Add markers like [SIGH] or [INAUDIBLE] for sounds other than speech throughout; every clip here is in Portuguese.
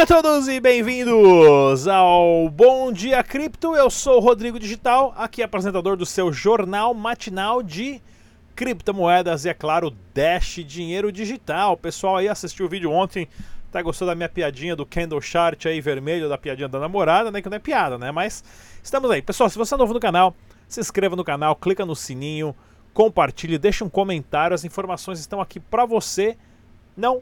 dia a todos e bem-vindos ao Bom Dia Cripto. Eu sou o Rodrigo Digital, aqui apresentador do seu jornal matinal de criptomoedas e, é claro, Dash Dinheiro Digital. Pessoal aí assistiu o vídeo ontem, tá gostou da minha piadinha do candle chart aí vermelho, da piadinha da namorada, né? Que não é piada, né? Mas estamos aí. Pessoal, se você é novo no canal, se inscreva no canal, clica no sininho, compartilhe, deixa um comentário. As informações estão aqui para você. Não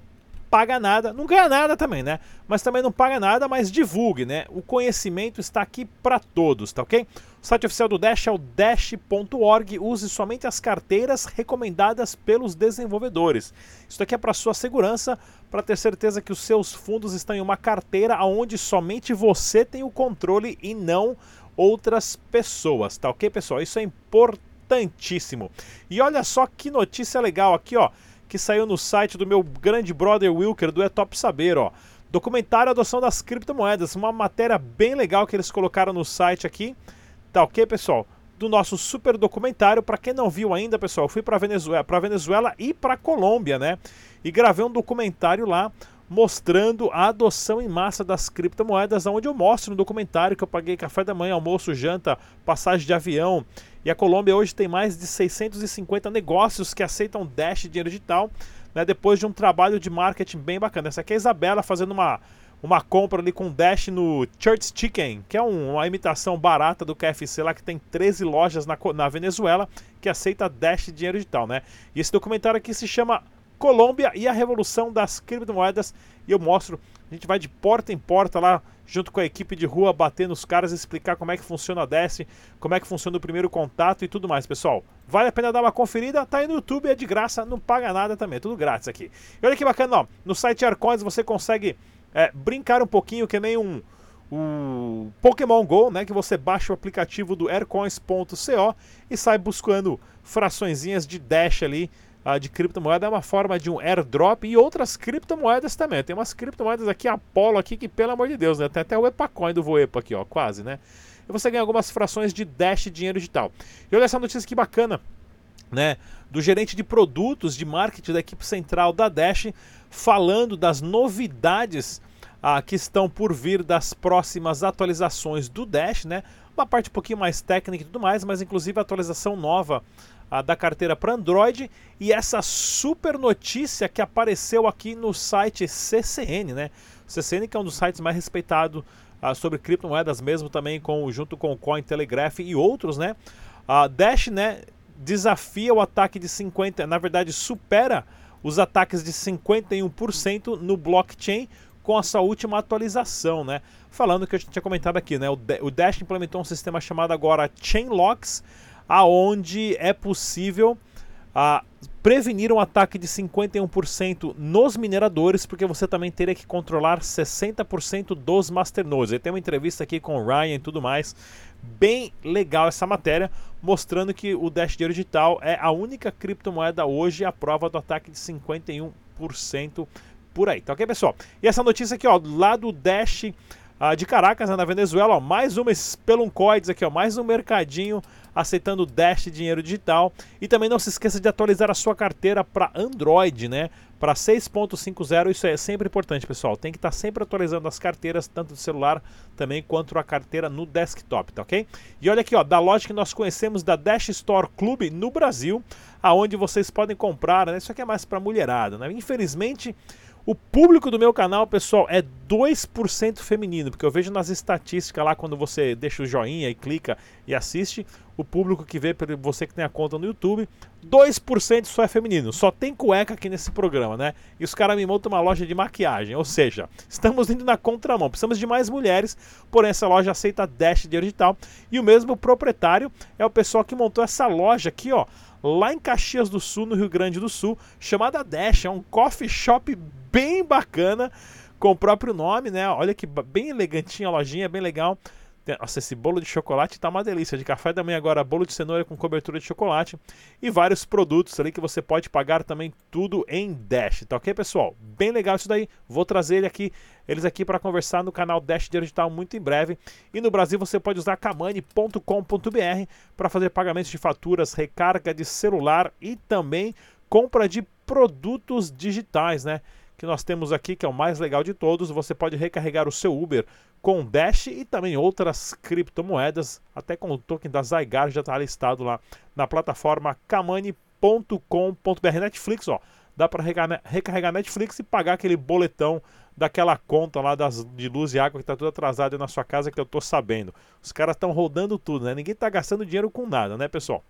paga nada, não ganha nada também, né? Mas também não paga nada, mas divulgue, né? O conhecimento está aqui para todos, tá ok? O site oficial do Dash é o dash.org. Use somente as carteiras recomendadas pelos desenvolvedores. Isso aqui é para sua segurança, para ter certeza que os seus fundos estão em uma carteira onde somente você tem o controle e não outras pessoas, tá ok, pessoal? Isso é importantíssimo. E olha só que notícia legal aqui, ó que saiu no site do meu grande brother Wilker, do É Top Saber, ó. Documentário Adoção das Criptomoedas, uma matéria bem legal que eles colocaram no site aqui. Tá ok, pessoal? Do nosso super documentário. Para quem não viu ainda, pessoal, eu fui para Venezuela, para Venezuela e para Colômbia, né? E gravei um documentário lá mostrando a adoção em massa das criptomoedas, onde eu mostro no documentário que eu paguei café da manhã, almoço, janta, passagem de avião. E a Colômbia hoje tem mais de 650 negócios que aceitam Dash dinheiro digital, né, depois de um trabalho de marketing bem bacana. Essa aqui é a Isabela fazendo uma, uma compra ali com Dash no Church Chicken, que é um, uma imitação barata do KFC lá, que tem 13 lojas na, na Venezuela que aceita Dash dinheiro digital, né? E esse documentário aqui se chama Colômbia e a revolução das criptomoedas. E eu mostro, a gente vai de porta em porta lá, junto com a equipe de rua, bater nos caras, explicar como é que funciona a Dash, como é que funciona o primeiro contato e tudo mais, pessoal. Vale a pena dar uma conferida, tá aí no YouTube, é de graça, não paga nada também, é tudo grátis aqui. E olha que bacana, ó, no site Arcoins você consegue é, brincar um pouquinho que nem um o Pokémon Go, né, que você baixa o aplicativo do aircoins.co e sai buscando fraçõezinhas de Dash ali uh, de criptomoeda é uma forma de um airdrop e outras criptomoedas também. Tem umas criptomoedas aqui, Apollo aqui, que pelo amor de Deus, né? Tem até o Epacoin do Voepa aqui, ó, quase, né? E você ganha algumas frações de Dash dinheiro digital. E olha essa notícia que bacana, né? Do gerente de produtos de marketing da equipe central da Dash, falando das novidades ah, que estão por vir das próximas atualizações do Dash, né? Uma parte um pouquinho mais técnica e tudo mais, mas inclusive a atualização nova a da carteira para Android e essa super notícia que apareceu aqui no site CCN, né? CCN que é um dos sites mais respeitados uh, sobre criptomoedas mesmo também com junto com o Cointelegraph e outros, né? A Dash, né, desafia o ataque de 50, na verdade supera os ataques de 51% no blockchain com essa última atualização, né? Falando que a gente tinha comentado aqui, né? O Dash implementou um sistema chamado agora Chainlocks, aonde é possível a prevenir um ataque de 51% nos mineradores, porque você também teria que controlar 60% dos masternodes. Aí tem uma entrevista aqui com o Ryan e tudo mais. Bem legal essa matéria, mostrando que o Dash Dinheiro Digital é a única criptomoeda hoje à prova do ataque de 51% por aí. Tá ok, pessoal? E essa notícia aqui, ó, lá do Dash uh, de Caracas, né, na Venezuela, ó, mais uma espeluncoides aqui, ó, mais um mercadinho aceitando Dash dinheiro digital. E também não se esqueça de atualizar a sua carteira para Android, né? Para 6.50, isso é sempre importante, pessoal. Tem que estar tá sempre atualizando as carteiras, tanto do celular também quanto a carteira no desktop, tá ok? E olha aqui, ó, da loja que nós conhecemos da Dash Store Club no Brasil, aonde vocês podem comprar, né? Isso aqui é mais para mulherada, né? Infelizmente, o público do meu canal, pessoal, é 2% feminino, porque eu vejo nas estatísticas lá quando você deixa o joinha e clica e assiste, o público que vê, você que tem a conta no YouTube, 2% só é feminino. Só tem cueca aqui nesse programa, né? E os caras me montam uma loja de maquiagem. Ou seja, estamos indo na contramão. Precisamos de mais mulheres, porém essa loja aceita Dash de digital. E o mesmo proprietário é o pessoal que montou essa loja aqui, ó lá em Caxias do Sul, no Rio Grande do Sul, chamada Dash. É um coffee shop bem bacana, com o próprio nome, né? Olha que bem elegantinha a lojinha, bem legal. Nossa, esse bolo de chocolate tá uma delícia. De café da manhã agora, bolo de cenoura com cobertura de chocolate. E vários produtos ali que você pode pagar também tudo em Dash, tá ok, pessoal? Bem legal isso daí. Vou trazer ele aqui, eles aqui para conversar no canal Dash Digital muito em breve. E no Brasil você pode usar kamani.com.br para fazer pagamentos de faturas, recarga de celular e também compra de produtos digitais, né? Que nós temos aqui, que é o mais legal de todos. Você pode recarregar o seu Uber com Dash e também outras criptomoedas, até com o token da Zygar já está listado lá na plataforma kamani.com.br Netflix, ó. Dá para recarregar Netflix e pagar aquele boletão daquela conta lá das, de luz e água que está tudo atrasado na sua casa que eu estou sabendo. Os caras estão rodando tudo, né? Ninguém está gastando dinheiro com nada, né, pessoal?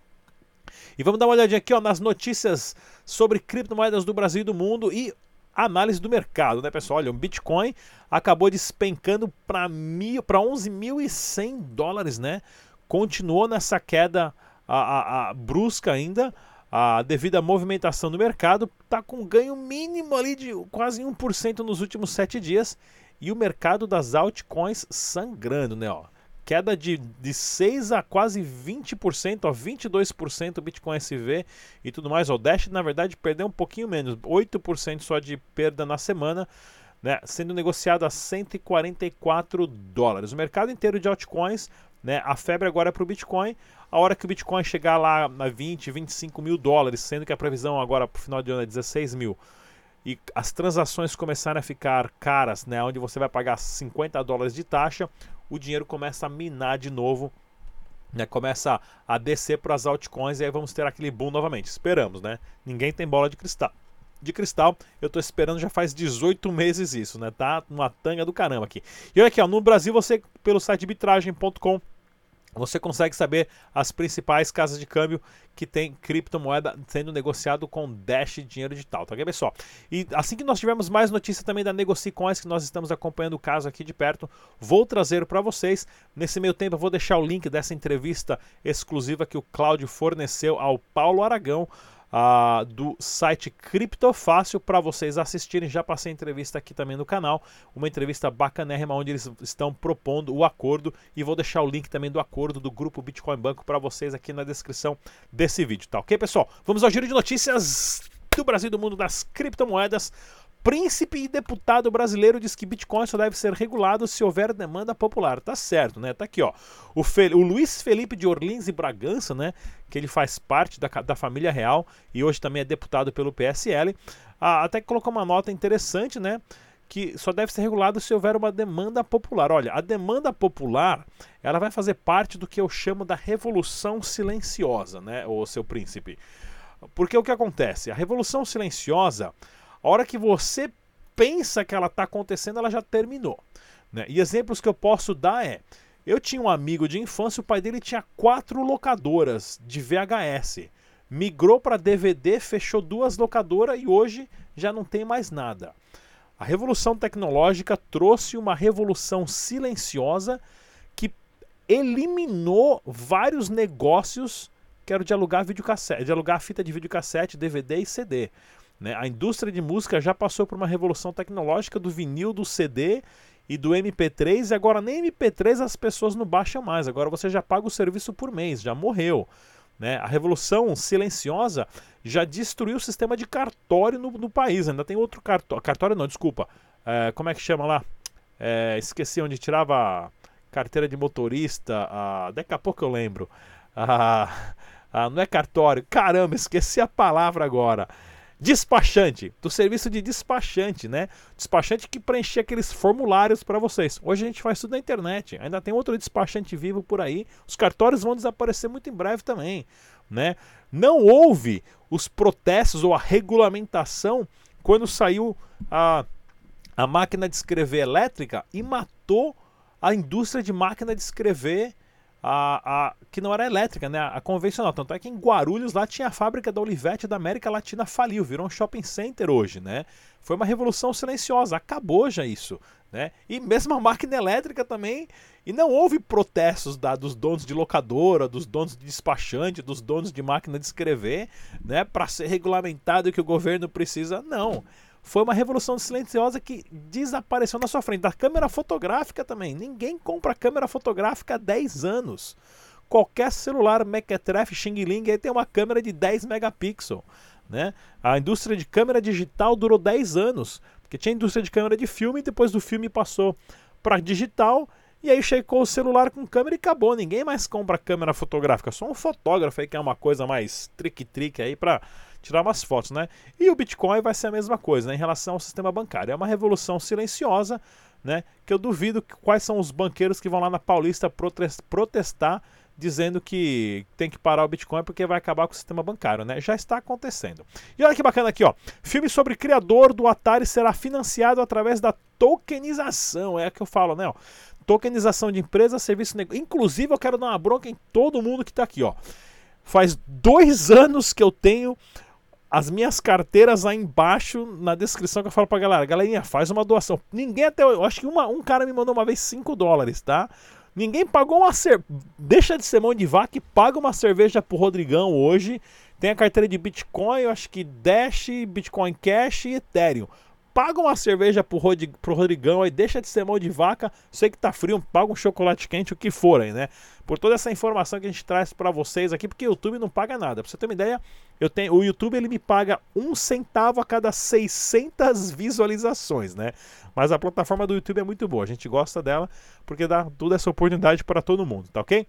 E vamos dar uma olhadinha aqui ó, nas notícias sobre criptomoedas do Brasil e do mundo e análise do mercado, né, pessoal? Olha, o Bitcoin acabou despencando para 11.100 dólares, né? Continuou nessa queda a, a, a brusca ainda, a, devido à movimentação do mercado, está com ganho mínimo ali de quase 1% nos últimos 7 dias. E o mercado das altcoins sangrando, né? Ó queda de, de 6 a quase 20%, ó, 22% Bitcoin SV e tudo mais. O Dash, na verdade, perdeu um pouquinho menos, 8% só de perda na semana, né, sendo negociado a 144 dólares. O mercado inteiro de altcoins, né, a febre agora é para o Bitcoin. A hora que o Bitcoin chegar lá a 20, 25 mil dólares, sendo que a previsão agora para o final de ano é 16 mil e as transações começarem a ficar caras, né, onde você vai pagar 50 dólares de taxa, o dinheiro começa a minar de novo, né, começa a descer para as altcoins e aí vamos ter aquele boom novamente. Esperamos, né? Ninguém tem bola de cristal. De cristal, eu estou esperando já faz 18 meses isso, né? Tá uma tanga do caramba aqui. E olha aqui, ó, no Brasil você pelo site bitragem.com você consegue saber as principais casas de câmbio que tem criptomoeda sendo negociado com Dash dinheiro digital, tá ok, pessoal? E assim que nós tivermos mais notícias também da NegociCoins, que nós estamos acompanhando o caso aqui de perto, vou trazer para vocês. Nesse meio tempo, eu vou deixar o link dessa entrevista exclusiva que o Cláudio forneceu ao Paulo Aragão do site Criptofácil para vocês assistirem. Já passei entrevista aqui também no canal, uma entrevista bacanérrima onde eles estão propondo o acordo e vou deixar o link também do acordo do grupo Bitcoin Banco para vocês aqui na descrição desse vídeo, tá ok, pessoal? Vamos ao giro de notícias do Brasil e do mundo das criptomoedas. Príncipe e deputado brasileiro diz que Bitcoin só deve ser regulado se houver demanda popular. Tá certo, né? Tá aqui, ó. O, Fe... o Luiz Felipe de Orlins e Bragança, né? Que ele faz parte da, da família real e hoje também é deputado pelo PSL. Ah, até que colocou uma nota interessante, né? que só deve ser regulado se houver uma demanda popular. Olha, a demanda popular, ela vai fazer parte do que eu chamo da revolução silenciosa, né, o seu príncipe. Porque o que acontece? A revolução silenciosa, a hora que você pensa que ela está acontecendo, ela já terminou. Né? E exemplos que eu posso dar é: eu tinha um amigo de infância, o pai dele tinha quatro locadoras de VHS. Migrou para DVD, fechou duas locadoras e hoje já não tem mais nada. A revolução tecnológica trouxe uma revolução silenciosa que eliminou vários negócios que eram de alugar videocassete, de alugar fita de videocassete, DVD e CD. Né? A indústria de música já passou por uma revolução tecnológica do vinil, do CD e do MP3, e agora nem MP3 as pessoas não baixam mais, agora você já paga o serviço por mês, já morreu. Né? A revolução silenciosa já destruiu o sistema de cartório no, no país, ainda tem outro cartório, cartório não, desculpa, é, como é que chama lá? É, esqueci onde tirava carteira de motorista, daqui a pouco eu lembro. Ah, [LAUGHS] ah, não é cartório, caramba, esqueci a palavra agora. Despachante, do serviço de despachante, né? Despachante que preenchia aqueles formulários para vocês. Hoje a gente faz tudo na internet. Ainda tem outro despachante vivo por aí. Os cartórios vão desaparecer muito em breve também, né? Não houve os protestos ou a regulamentação quando saiu a, a máquina de escrever elétrica e matou a indústria de máquina de escrever a, a, que não era elétrica, né? A convencional. Tanto é que em Guarulhos lá tinha a fábrica da Olivetti da América Latina faliu, virou um shopping center hoje, né? Foi uma revolução silenciosa, acabou já isso, né? E mesmo a máquina elétrica também, e não houve protestos da, dos donos de locadora, dos donos de despachante, dos donos de máquina de escrever, né? Para ser regulamentado que o governo precisa, não foi uma revolução silenciosa que desapareceu na sua frente. Da câmera fotográfica também. Ninguém compra câmera fotográfica há 10 anos. Qualquer celular Mequetrefe Xing Ling aí tem uma câmera de 10 megapixels. Né? A indústria de câmera digital durou 10 anos. Porque tinha indústria de câmera de filme e depois do filme passou para digital. E aí chegou o celular com câmera e acabou. Ninguém mais compra câmera fotográfica. Só um fotógrafo aí que é uma coisa mais trick-trick aí para tirar umas fotos, né? E o Bitcoin vai ser a mesma coisa, né, em relação ao sistema bancário. É uma revolução silenciosa, né? Que eu duvido que, quais são os banqueiros que vão lá na Paulista protestar dizendo que tem que parar o Bitcoin porque vai acabar com o sistema bancário, né? Já está acontecendo. E olha que bacana aqui, ó. Filme sobre criador do Atari será financiado através da tokenização. É que eu falo, né? Ó. Tokenização de empresa, serviço, negócio. Inclusive, eu quero dar uma bronca em todo mundo que está aqui, ó. Faz dois anos que eu tenho as minhas carteiras lá embaixo na descrição que eu falo pra galera. Galerinha, faz uma doação. Ninguém até. Eu acho que uma, um cara me mandou uma vez 5 dólares, tá? Ninguém pagou uma cerveja. Deixa de ser mão de vaca e paga uma cerveja pro Rodrigão hoje. Tem a carteira de Bitcoin, eu acho que Dash, Bitcoin Cash e Ethereum paga uma cerveja pro, pro Rodrigão aí, deixa de ser mão de vaca, sei que tá frio, paga um chocolate quente, o que for aí, né? Por toda essa informação que a gente traz para vocês aqui, porque o YouTube não paga nada. Pra você ter uma ideia, eu tenho, o YouTube ele me paga um centavo a cada 600 visualizações, né? Mas a plataforma do YouTube é muito boa, a gente gosta dela porque dá toda essa oportunidade para todo mundo, tá ok?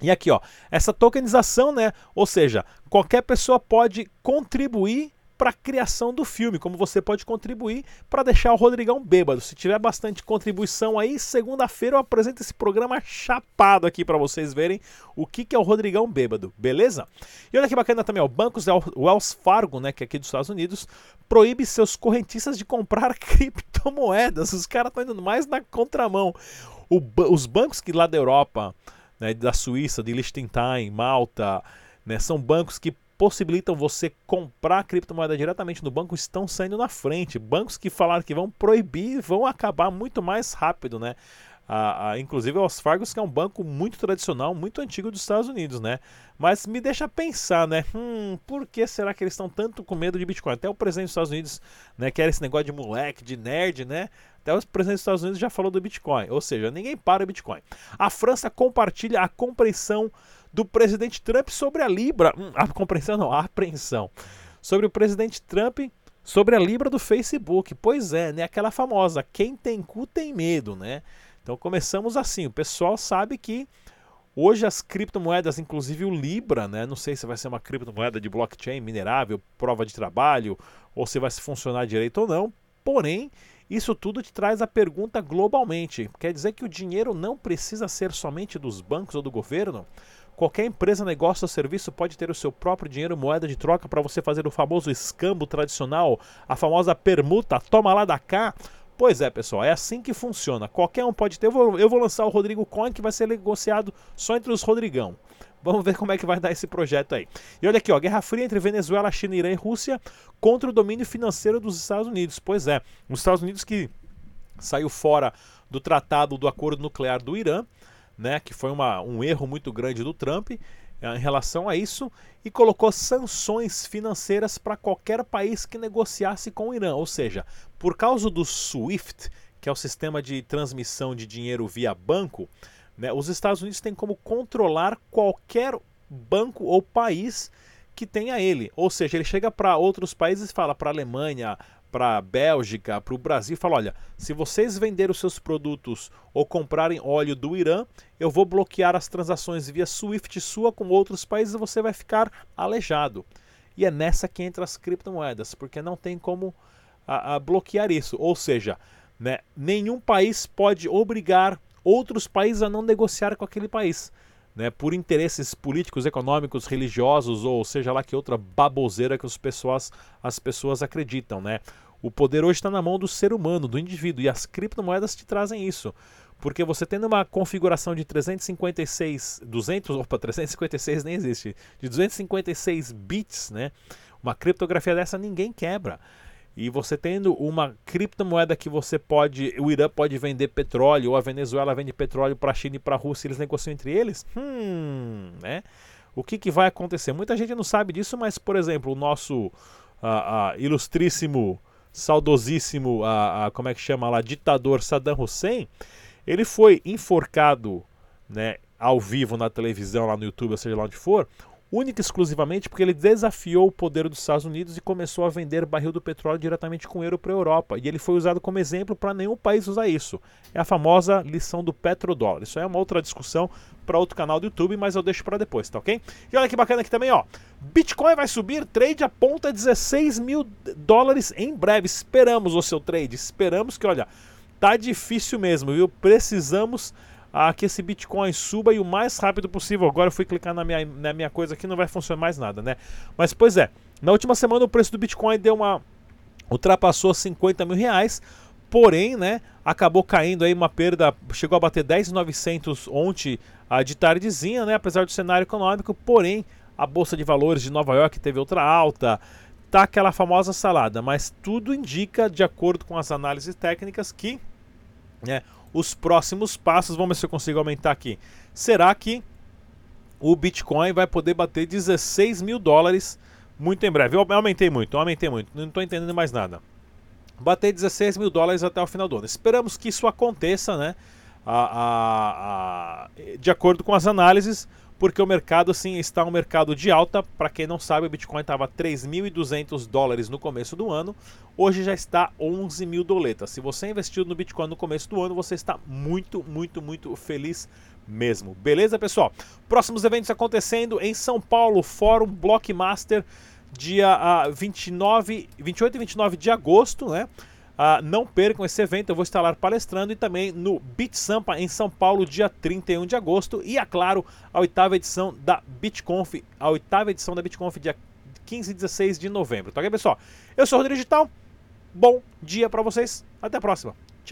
E aqui, ó, essa tokenização, né? Ou seja, qualquer pessoa pode contribuir para a criação do filme, como você pode contribuir para deixar o Rodrigão bêbado. Se tiver bastante contribuição aí, segunda-feira eu apresento esse programa chapado aqui para vocês verem o que, que é o Rodrigão bêbado, beleza? E olha que bacana também, ó, bancos Wells Fargo, né, que é aqui dos Estados Unidos, proíbe seus correntistas de comprar [LAUGHS] criptomoedas. Os caras estão indo mais na contramão. O, os bancos que lá da Europa, né, da Suíça, de Liechtenstein, Malta, né, são bancos que possibilitam você comprar criptomoeda diretamente no banco estão saindo na frente. Bancos que falaram que vão proibir vão acabar muito mais rápido, né? Ah, ah, inclusive o Fargos, que é um banco muito tradicional, muito antigo dos Estados Unidos, né? Mas me deixa pensar, né? Hum, por que será que eles estão tanto com medo de Bitcoin? Até o presidente dos Estados Unidos, né, que era esse negócio de moleque, de nerd, né? Até o presidente dos Estados Unidos já falou do Bitcoin. Ou seja, ninguém para o Bitcoin. A França compartilha a compreensão do presidente Trump sobre a Libra. Hum, a compreensão não, a apreensão. Sobre o presidente Trump sobre a Libra do Facebook. Pois é, né? Aquela famosa, quem tem cu tem medo, né? Então começamos assim. O pessoal sabe que hoje as criptomoedas, inclusive o Libra, né? Não sei se vai ser uma criptomoeda de blockchain minerável, prova de trabalho, ou se vai funcionar direito ou não. Porém, isso tudo te traz a pergunta globalmente. Quer dizer que o dinheiro não precisa ser somente dos bancos ou do governo? Qualquer empresa, negócio ou serviço pode ter o seu próprio dinheiro, moeda de troca para você fazer o famoso escambo tradicional, a famosa permuta, toma lá da cá. Pois é, pessoal, é assim que funciona. Qualquer um pode ter. Eu vou, eu vou lançar o Rodrigo Coin que vai ser negociado só entre os Rodrigão. Vamos ver [LAUGHS] como é que vai dar esse projeto aí. E olha aqui, ó, Guerra Fria entre Venezuela, China, Irã e Rússia contra o domínio financeiro dos Estados Unidos. Pois é, os Estados Unidos que saiu fora do tratado do acordo nuclear do Irã né, que foi uma, um erro muito grande do Trump eh, em relação a isso e colocou sanções financeiras para qualquer país que negociasse com o Irã. Ou seja, por causa do SWIFT, que é o sistema de transmissão de dinheiro via banco, né, os Estados Unidos têm como controlar qualquer banco ou país que tenha ele. Ou seja, ele chega para outros países e fala para a Alemanha, para a Bélgica, para o Brasil, fala: olha, se vocês venderem os seus produtos ou comprarem óleo do Irã, eu vou bloquear as transações via SWIFT sua com outros países e você vai ficar aleijado. E é nessa que entra as criptomoedas, porque não tem como a, a bloquear isso. Ou seja, né, nenhum país pode obrigar outros países a não negociar com aquele país. Né, por interesses políticos, econômicos, religiosos ou seja lá que outra baboseira que as pessoas, as pessoas acreditam. Né? O poder hoje está na mão do ser humano, do indivíduo, e as criptomoedas te trazem isso. Porque você tendo uma configuração de 356, 200, opa, 356 nem existe, de 256 bits, né? Uma criptografia dessa ninguém quebra. E você tendo uma criptomoeda que você pode, o Irã pode vender petróleo, ou a Venezuela vende petróleo para a China e para a Rússia, eles negociam entre eles, hum, né? O que, que vai acontecer? Muita gente não sabe disso, mas, por exemplo, o nosso uh, uh, ilustríssimo saudosíssimo, a, a, como é que chama lá, ditador Saddam Hussein, ele foi enforcado né, ao vivo na televisão, lá no YouTube, ou seja lá onde for, única e exclusivamente porque ele desafiou o poder dos Estados Unidos e começou a vender barril do petróleo diretamente com euro para a Europa. E ele foi usado como exemplo para nenhum país usar isso. É a famosa lição do petrodólar. Isso é uma outra discussão para outro canal do YouTube, mas eu deixo para depois, tá ok? E olha que bacana aqui também, ó. Bitcoin vai subir, trade aponta 16 mil dólares em breve. Esperamos o seu trade, esperamos que, olha, tá difícil mesmo, viu? Precisamos a que esse Bitcoin suba e o mais rápido possível. Agora eu fui clicar na minha, na minha coisa aqui, não vai funcionar mais nada, né? Mas, pois é, na última semana o preço do Bitcoin deu uma... ultrapassou 50 mil reais, porém, né, acabou caindo aí uma perda, chegou a bater 10.900 ontem uh, de tardezinha, né, apesar do cenário econômico, porém, a Bolsa de Valores de Nova York teve outra alta, tá aquela famosa salada, mas tudo indica, de acordo com as análises técnicas, que né, os próximos passos. Vamos ver se eu consigo aumentar aqui. Será que o Bitcoin vai poder bater 16 mil dólares muito em breve? Eu aumentei muito, eu aumentei muito, não estou entendendo mais nada. Bater 16 mil dólares até o final do ano. Esperamos que isso aconteça, né? A, a, a, de acordo com as análises, porque o mercado sim está um mercado de alta. Para quem não sabe, o Bitcoin estava 3.200 dólares no começo do ano, hoje já está 11 mil doletas. Se você investiu no Bitcoin no começo do ano, você está muito, muito, muito feliz mesmo. Beleza, pessoal? Próximos eventos acontecendo em São Paulo, Fórum Blockmaster, dia uh, 29, 28 e 29 de agosto, né? Uh, não percam esse evento, eu vou estar lá palestrando e também no Beat Sampa em São Paulo, dia 31 de agosto. E, é claro, a oitava edição da BitConf, a oitava edição da BitConf, dia 15 e 16 de novembro. Tá ok, pessoal? Eu sou o Rodrigo Digital. Bom dia para vocês. Até a próxima.